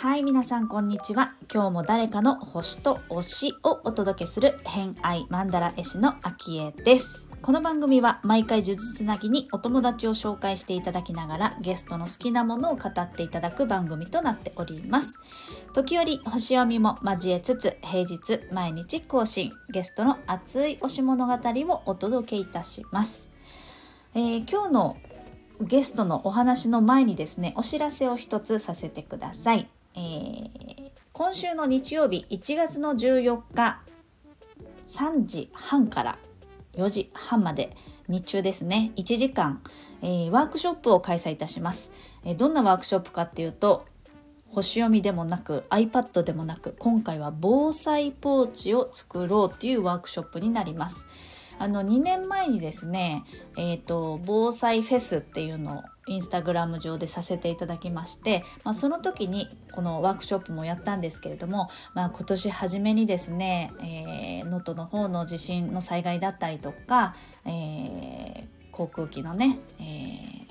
はい皆さんこんにちは。今日も誰かの星と推しをお届けする偏愛マンダラ絵師のアキエです。この番組は毎回呪術つなぎにお友達を紹介していただきながらゲストの好きなものを語っていただく番組となっております。時折星読みも交えつつ平日毎日更新ゲストの熱い推し物語をお届けいたします、えー、今日のゲストのお話の前にですねお知らせを一つさせてくださいえー、今週の日曜日1月の14日3時半から4時半まで日中ですね1時間、えー、ワークショップを開催いたします、え、どんなワークショップかっていうと星読みでもなく iPad でもなく今回は防災ポーチを作ろうっていうワークショップになります。あの2年前にですね、えーと、防災フェスっていうのをインスタグラム上でさせていただきまして、まあ、その時にこのワークショップもやったんですけれども、まあ、今年初めにですね能登、えー、の方の地震の災害だったりとか、えー、航空機のね、えー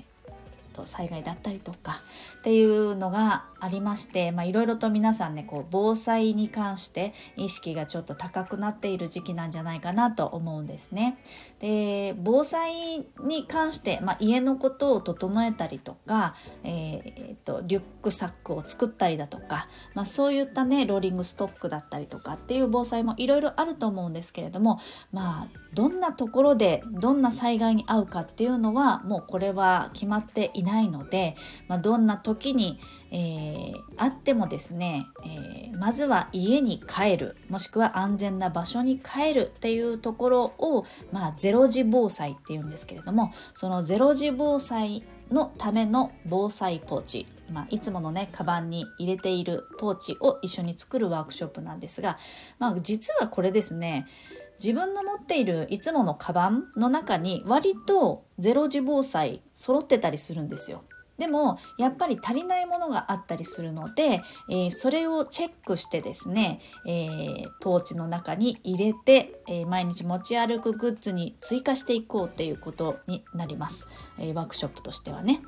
と災害だったりとかっていうのがありましていろいろと皆さんねこう防災に関して意識がちょっと高くなっている時期なんじゃないかなと思うんですね。で防災に関して、まあ、家のことを整えたりとか、えー、っとリュックサックを作ったりだとか、まあ、そういったねローリングストックだったりとかっていう防災もいろいろあると思うんですけれどもまあどんなところでどんな災害に遭うかっていうのはもうこれは決まっていないので、まあ、どんな時に、えー、あってもですね、えー、まずは家に帰るもしくは安全な場所に帰るっていうところを、まあ、ゼロ時防災っていうんですけれどもそのゼロ時防災のための防災ポーチ、まあ、いつものねカバンに入れているポーチを一緒に作るワークショップなんですが、まあ、実はこれですね自分の持っているいつものカバンの中に割とゼロ時防災揃ってたりするんですよ。でもやっぱり足りないものがあったりするので、えー、それをチェックしてですね、えー、ポーチの中に入れて、えー、毎日持ち歩くグッズに追加していこうっていうことになります、えワークショップとしてはね。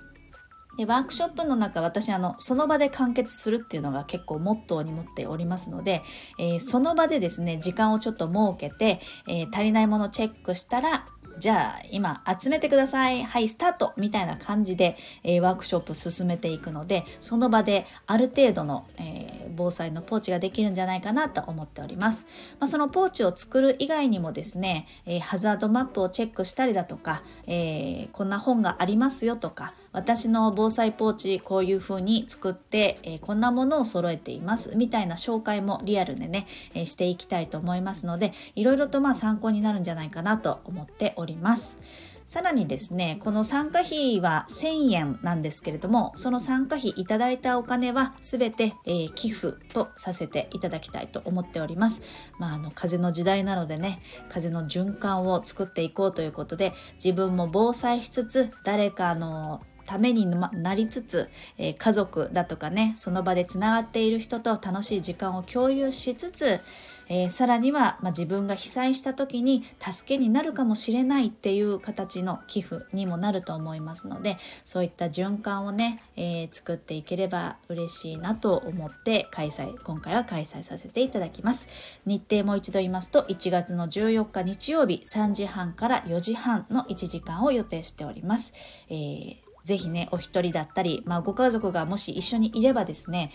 でワークショップの中私あのその場で完結するっていうのが結構モットーに持っておりますので、えー、その場でですね時間をちょっと設けて、えー、足りないものチェックしたらじゃあ今集めてください。はいスタートみたいな感じで、えー、ワークショップ進めていくのでその場である程度の、えー、防災のポーチができるんじゃないかなと思っております、まあ、そのポーチを作る以外にもですね、えー、ハザードマップをチェックしたりだとか、えこんな本がありますよとか私の防災ポーチこういう風に作って、えー、こんなものを揃えていますみたいな紹介もリアルでね、えー、していきたいと思いますのでいろいろとまあ参考になるんじゃないかなと思っております。さらにですね、この参加費は1000円なんですけれども、その参加費いただいたお金は全て、えー、寄付とさせていただきたいと思っております。まあ、あの、風の時代なのでね、風の循環を作っていこうということで、自分も防災しつつ、誰かのためになりつつ、えー、家族だとかねその場でつながっている人と楽しい時間を共有しつつ、えー、さらには、まあ、自分が被災した時に助けになるかもしれないっていう形の寄付にもなると思いますのでそういった循環をね、えー、作っていければ嬉しいなと思って開催今回は開催させていただきます。日程もう一度言いますと1月の14日日曜日3時半から4時半の1時間を予定しております、えーぜひね、お一人だったり、まあ、ご家族がもし一緒にいればですね、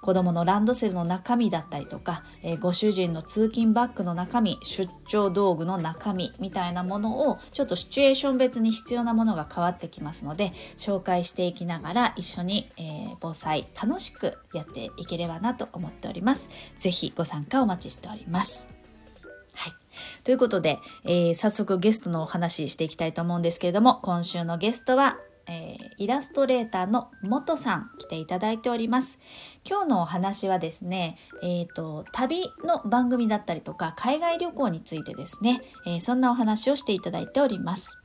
子供のランドセルの中身だったりとか、えー、ご主人の通勤バッグの中身、出張道具の中身みたいなものをちょっとシチュエーション別に必要なものが変わってきますので、紹介していきながら一緒に、えー、防災楽しくやっていければなと思っております。ぜひご参加お待ちしております。はい。ということで、えー、早速ゲストのお話ししていきたいと思うんですけれども、今週のゲストはえー、イラストレーターの元さん来ていただいております。今日のお話はですね、えっ、ー、と、旅の番組だったりとか、海外旅行についてですね、えー、そんなお話をしていただいております。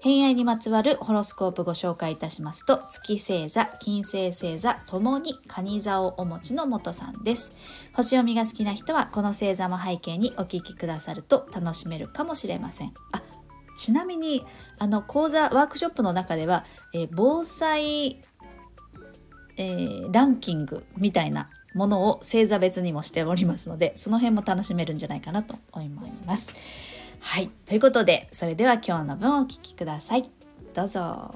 偏愛にまつわるホロスコープご紹介いたしますと月星座金星星座ともに蟹座をお持ちの元さんです星読みが好きな人はこの星座も背景にお聞きくださると楽しめるかもしれませんあちなみにあの講座ワークショップの中では、えー、防災、えー、ランキングみたいなものを星座別にもしておりますのでその辺も楽しめるんじゃないかなと思います。はい。ということで、それでは今日の分をお聞きください。どうぞ。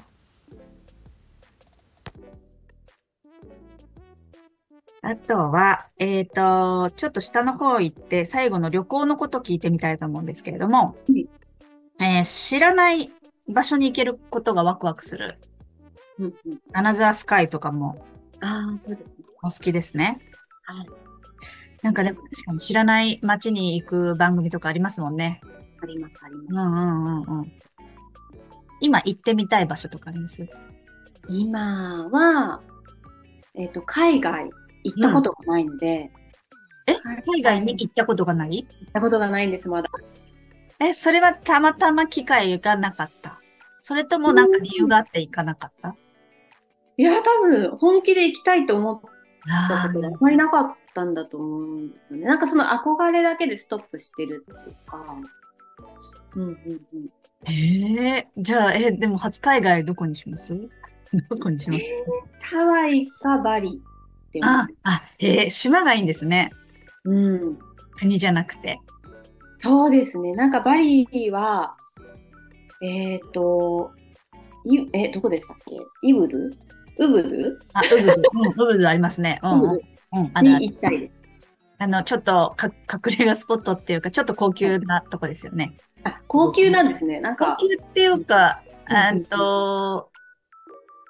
あとは、えっ、ー、と、ちょっと下の方行って、最後の旅行のこと聞いてみたいと思うんですけれども、うん、えー、知らない場所に行けることがワクワクする。うんうん、アナザースカイとかも、ああ、そうですね。お好きですね。はい。なんかね、確かに知らない街に行く番組とかありますもんね。あります、あります。うんうんうんうん。今行ってみたい場所とかあります？今は、えっ、ー、と、海外行ったことがないので、うん、え？海外に行ったことがない？行ったことがないんです、まだ。え、それはたまたま機会がなかった？それともなんか理由があって行かなかった？いや、多分、本気で行きたいと思ったことがあまりなかったんだと思うんですよね。なんかその憧れだけでストップしてるっていうか。うんうんうん。へえ、じゃあ、え、でも初海外どこにします？どこにします、えー、ハワイかバリってあ、あ、へえ、島がいいんですね。うん。国じゃなくて。そうですね。なんかバリは、えっ、ー、と、いえ、どこでしたっけ？イブル？ウブル？あ、ウブル。うん、ウブルありますね。うん。うん、あ。あの、ちょっとか隠れ家スポットっていうか、ちょっと高級なとこですよね。あ、高級なんですね。なんか。高級っていうか、えっと、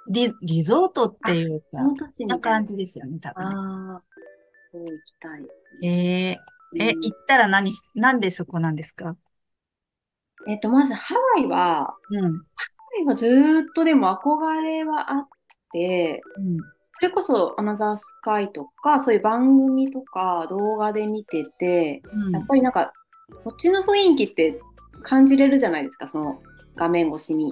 リリゾートっていうか、な感じですよね、多分、ね。ああ、そう行きたい。えー、え、行ったら何なんでそこなんですか？えっ、と、まずハワイは、うん、ハワイはずっとでも憧れはあって、うん、それこそアナザースカイとか、そういう番組とか動画で見てて、うん、やっぱりなんか、こっちの雰囲気って感じれるじゃないですか、その画面越しに。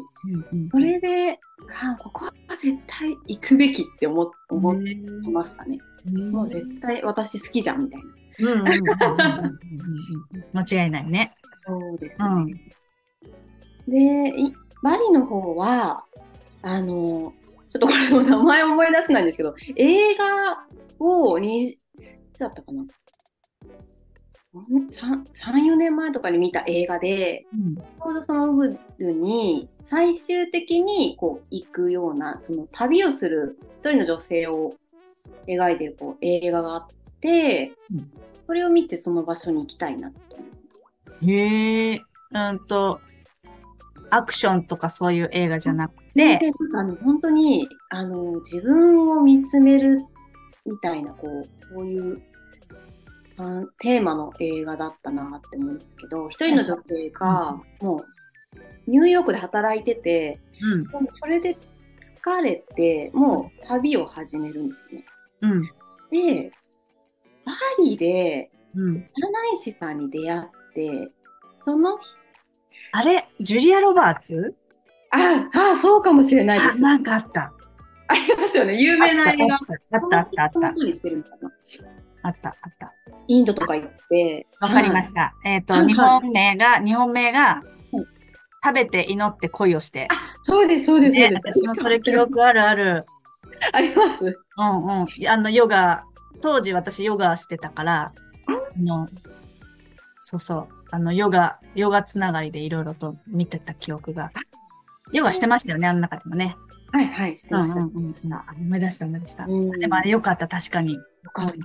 うんうん、それで、あここは絶対行くべきって思思ってましたね。もう絶対私好きじゃんみたいな。間違いないね。そうですね。うん、で、バリの方は、あの、ちょっとこれも名前思い出せないんですけど、映画をに、いつだったかな？3、4年前とかに見た映画で、うん、ちょうどそのウブルに最終的にこう行くような、その旅をする一人の女性を描いてるこう映画があって、うん、それを見てその場所に行きたいなって思。へえ、うんと、アクションとかそういう映画じゃなくて、あの本当にあの自分を見つめるみたいなこうこういうあテーマの映画だったなって思うんですけど一人の女性がもうニューヨークで働いてて、うん、それで疲れてもう旅を始めるんですよね。うん、でバリで占い師さんに出会ってその人あれジュリア・ロバーツ？ああ、そうかもしれないです。なんかあった。ありますよね。有名な映画。あったあったあった。あったあった。インドとか行って。わかりました。えっ、と、日本名が、日本名が、食べて祈って恋をして。あ、そうです、そうです。私もそれ記憶あるある。あります？うんうん。あの、ヨガ、当時私ヨガしてたから、あの、そうそう。あの、ヨガ、ヨガつながりでいろいろと見てた記憶が。ヨガしてましたよね、あの中でもね。はいはい、してました。うんうんうん、思い出した、思い出した。でもあれよかった、確かに。よかった。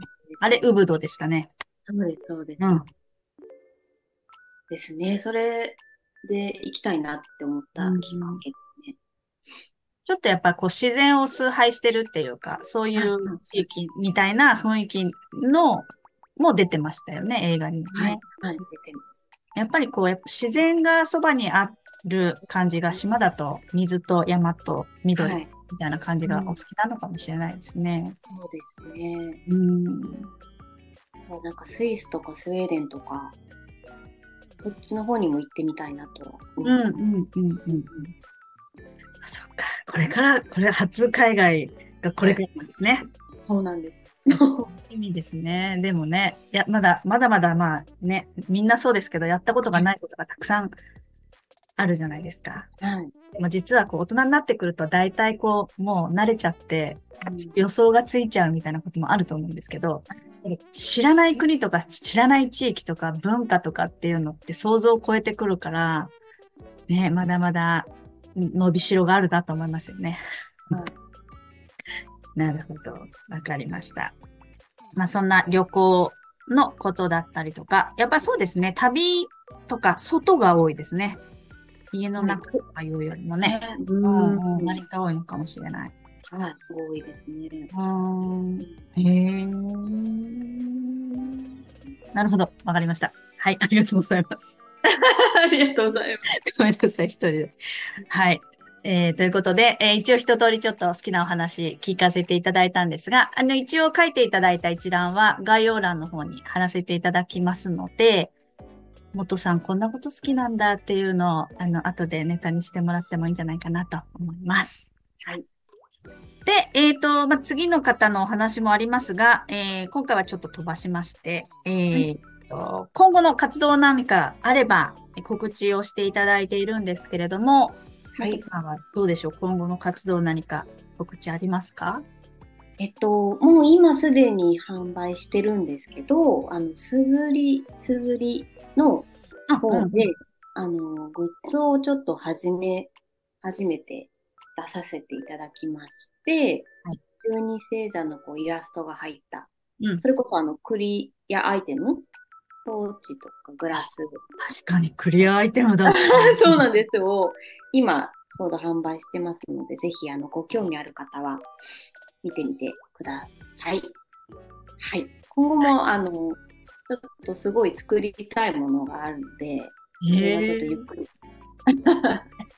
あれ、ウブドでしたね。そうです、そうです。うん。ですね。それで行きたいなって思ったきっかけですね。ちょっとやっぱこう自然を崇拝してるっていうか、そういう地域みたいな雰囲気のも出てましたよね、映画にね。はい、はい、出てました。やっぱりこう、やっぱ自然がそばにある感じが島だと水と山と緑みたいな感じがお好きなのかもしれないですね。そうですね。うん。なんかスイスとかスウェーデンとか、そっちの方にも行ってみたいなとうんうんうんうん。そっか。これから、これ初海外がこれからですね。そうなんです。意味ですね。でもね、いや、まだ、まだまだまあね、みんなそうですけど、やったことがないことがたくさんあるじゃないですか。はい。でも実はこう大人になってくると大体こう、もう慣れちゃって、予想がついちゃうみたいなこともあると思うんですけど、知らない国とか知らない地域とか文化とかっていうのって想像を超えてくるから、ね、まだまだ伸びしろがあるなと思いますよね。はい、なるほど。わかりました。まあそんな旅行のことだったりとか、やっぱそうですね、旅とか外が多いですね。家の中とかいうよりもね、うん、割と多いのかもしれない。はい、多いですね。へえ。なるほど、わかりました。はい、ありがとうございます。ありがとうございます。ごめんなさい、一人で。はい。えー、ということで、えー、一応一通りちょっと好きなお話聞かせていただいたんですが、あの、一応書いていただいた一覧は概要欄の方に貼らせていただきますので、元さんこんなこと好きなんだっていうのを、あの、後でネタにしてもらってもいいんじゃないかなと思います。はい。で、えっ、ー、と、まあ、次の方のお話もありますが、えー、今回はちょっと飛ばしまして、えーと、はい、今後の活動何かあれば告知をしていただいているんですけれども、はい。さんはどうでしょう？今後の活動何か告知ありますか？えっと、もう今すでに販売してるんですけど、あの、すずり、すずりの方で、あうん、あの、グッズをちょっと始め、初めて出させていただきまして、はい、十二星座のこうイラストが入った、うん、それこそあの、クリアアイテムポーチとかグラス。確かにクリアアイテムだ。そうなんですよ。今、ちょうど販売してますので、ぜひ、あの、ご興味ある方は、見てみてください。はい。今後も、あの、ちょっとすごい作りたいものがあるので、それはちょっとゆっくり。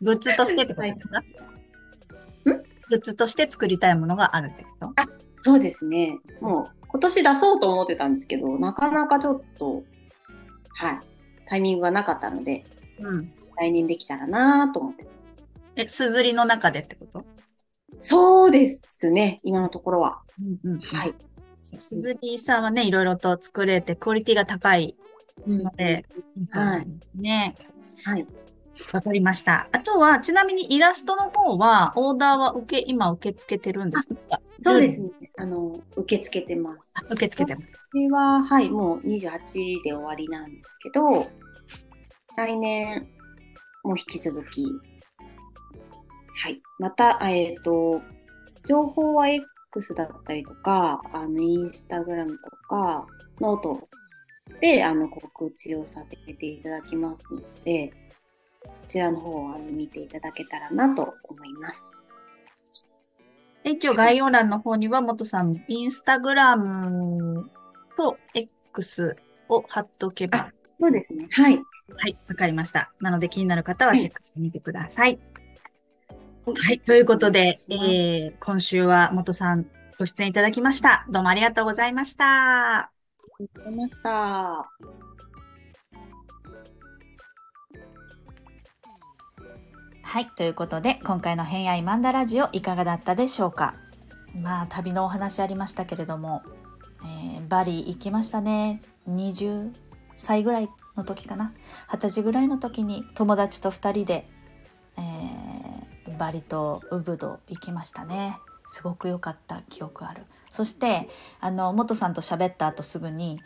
グッズとしてってことですか？ん？グッズとして作りたいものがあるってこと？あ、そうですね。もう、今年出そうと思ってたんですけど、なかなかちょっと、はい、タイミングがなかったので、うん、来年できたらなと思って。え、すずりの中でってこと？そうですね、今のところは。うんうん、はい。すずりさんはね、いろいろと作れて、クオリティが高いので、うん、はい。ね。はい。わかりました。あとは、ちなみにイラストの方は、オーダーは受け、今受け付けてるんですか？そうですね。あの、受け付けてます。受け付けてます。私は、はい、もう28で終わりなんですけど、来年も引き続き、はい。また、えっ、ー、と、情報は X だったりとか、あの、インスタグラムとか、ノートで、あの、告知をさせていただきますので、こちらの方をあの見ていただけたらなと思います。一応概要欄の方には、元さんのインスタグラムと X を貼っとけば。そうですね。はい。はい、わかりました。なので気になる方はチェックしてみてください。はい、はい、ということで、えー、今週は元さんご出演いただきました。どうもありがとうございました。ありがとうございました。はい、ということで今回の偏愛マンダラジオいかがだったでしょうか？まあ旅のお話ありましたけれども、えー、バリ行きましたね。20歳ぐらいの時かな？二十歳ぐらいの時に友達と2人で、えー、バリとウブド行きましたね。すごく良かった記憶ある。そしてあの元さんと喋った後すぐに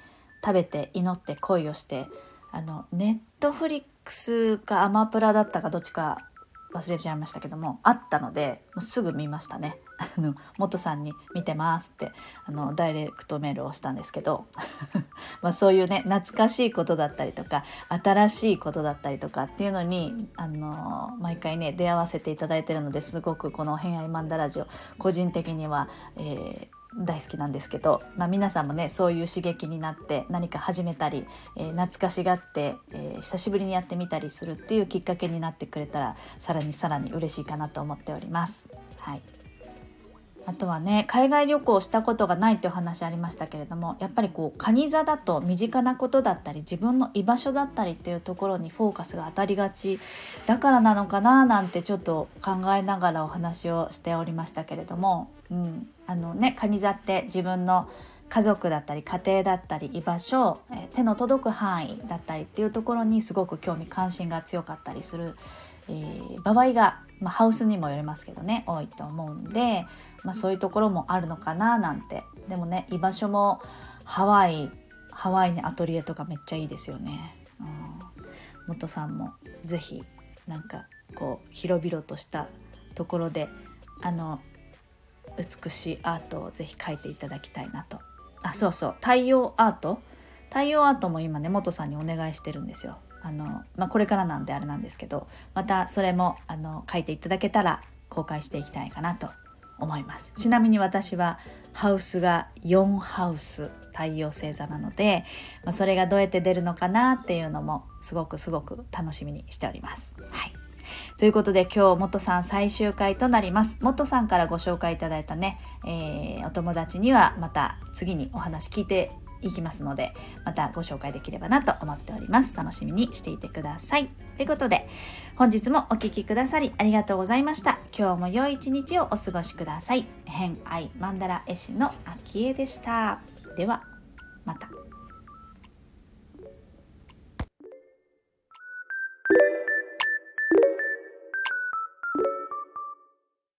食べて祈って恋をしてあのネットフリックスかアマプラだったかどっちか忘れちゃいましたけどもあったのでもうすぐ見ましたね。あの元さんに「見てます」ってあのダイレクトメールをしたんですけど まそういうね懐かしいことだったりとか新しいことだったりとかっていうのにあの毎回ね出会わせていただいてるのですごくこの「偏愛マンダラジオ」個人的には、えー、大好きなんですけど、まあ、皆さんもねそういう刺激になって何か始めたり、えー、懐かしがって、えー、久しぶりにやってみたりするっていうきっかけになってくれたらさらにさらに嬉しいかなと思っております。はいあとはね海外旅行したことがないっていう話ありましたけれどもやっぱりこう蟹座だと身近なことだったり自分の居場所だったりっていうところにフォーカスが当たりがちだからなのかななんてちょっと考えながらお話をしておりましたけれども、うん、あのね蟹座って自分の家族だったり家庭だったり居場所、え手の届く範囲だったりっていうところにすごく興味関心が強かったりする、えー、場合が、まあ、ハウスにもよりますけどね多いと思うんで、まあ、そういうところもあるのかななんて。でもね居場所もハワイハワイにアトリエとかめっちゃいいですよね。うん、元さんも是非なんかこう広々としたところであの美しいアートを是非描いていただきたいなと。あそうそう。太陽アート？太陽アートも今ね元さんにお願いしてるんですよ。あの、まあ、これからなんであれなんですけどまたそれもあの書いていただけたら公開していきたいかなと思いますちなみに私はハウスが4ハウス太陽星座なので、まあ、それがどうやって出るのかなっていうのもすごくすごく楽しみにしております。はいということで今日元さん最終回となります。元さんからご紹介いただいたね、えー、お友達にはまた次にお話聞いていきますので、またご紹介できればなと思っております。楽しみにしていてください。ということで、本日もお聴きくださりありがとうございました。今日も良い一日をお過ごしください。偏愛マンダラ絵師の秋江でした。では、また。